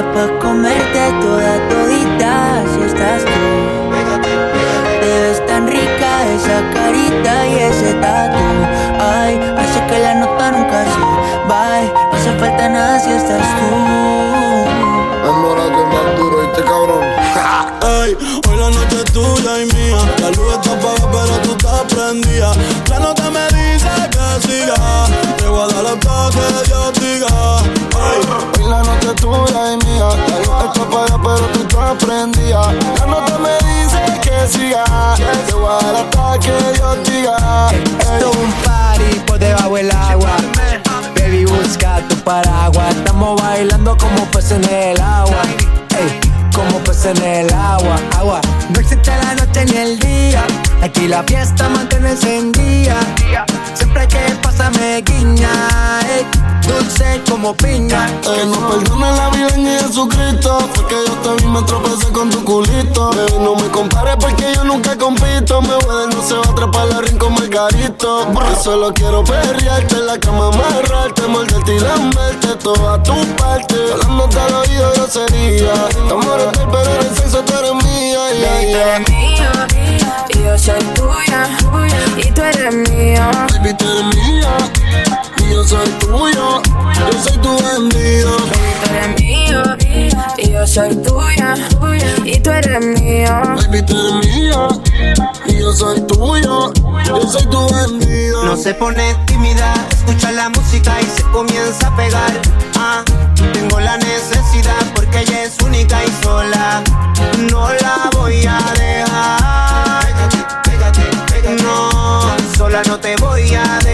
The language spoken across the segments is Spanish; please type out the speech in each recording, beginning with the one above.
Pa' comerte toda todita si estás tú. Te ves tan rica esa carita y ese tatu. Ay, hace que la nota nunca se bye. Eh. No hace falta nada si estás tú. Enamorado más duro, este cabrón. Ay, hoy la noche es tuya y mía. La luz está apagada, pero tú estás prendida. La nota me dice que siga. Te voy a dar hasta que Dios diga tuya y mía. La luz pero tú estás prendida. La nota me dice que siga. Te voy hasta que Dios diga. Esto es un party por debajo del agua. Baby, busca tu paraguas. Estamos bailando como peces en el agua. Ey, como peces en el agua. Agua. No existe la noche ni el día. Aquí la fiesta mantiene encendida. Siempre que pasa me guiña. ey, como piña. Eh, no perdone la vida en Jesucristo. Fue que yo te vi, me tropecé con tu culito. Bebé, no me compares porque yo nunca compito. Me voy de no se va a atrapar la rincón margarito. Yo solo quiero perrearte en la cama, amarrarte, morderte y lamberte toda tu parte. Hablándote al oído grosería. Estamos hotel, pero en el sexo tú eres mía. Yeah, yeah. mío y yo soy tuya. Soy tuya. Y tú eres mío. Baby, tú eres mía. Y yo soy tuyo. Yo soy tu bandido. No se pone tímida, escucha la música y se comienza a pegar. Ah, tengo la necesidad porque ella es única y sola. No la voy a dejar. Pégate, pégate, pégate. No, sola no te voy a dejar.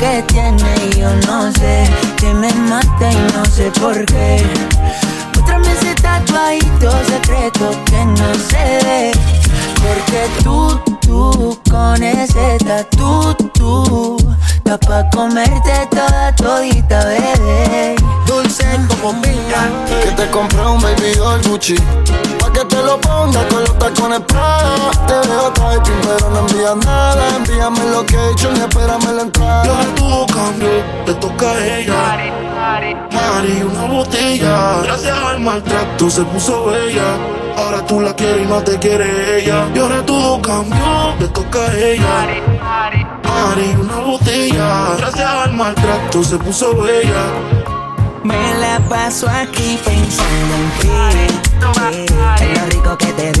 Que tiene yo no sé. Que me mata y no sé por qué. Muéstrame ese tatuadito secreto que no se ve. Porque tú, tú, con ese tatu, tú Da pa' comerte toda todita, bebé. Dulce como piña. Que te compré un baby doll Gucci. Pa' que te lo pongas con los tacones typing pero no envías nada Envíame lo que he hecho y espérame la entrada yo todo cambio, le toca a ella. Mari, una botella. Gracias al maltrato se puso bella. Ahora tú la quieres y no te quiere ella. Y ahora todo cambió, le toca a ella. Mari, una botella. Gracias al maltrato se puso bella. Me la paso aquí pensando en ti eh, En lo rico que te di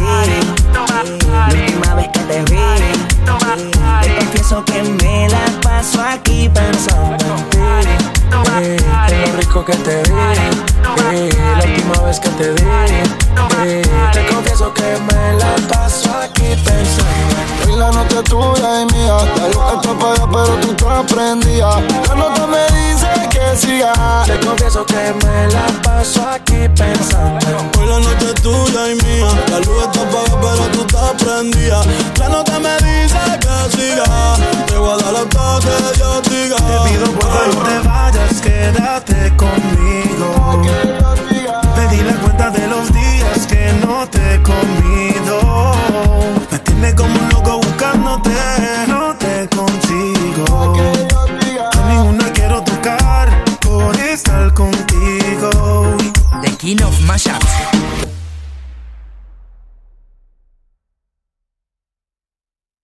rico que te vi eh, La última vez que te vi eh, Te confieso que me la paso aquí pensando en la noche es tuya y mía La luz está apagada pero tú estás prendida La nota me dice que siga Te confieso que me la paso aquí pensando Hoy la noche es tuya y mía. La luz está apagada, pero tú estás prendida. La nota me dice que siga. Te voy a dar hasta que Dios diga. Te pido por favor no te vayas, quédate conmigo.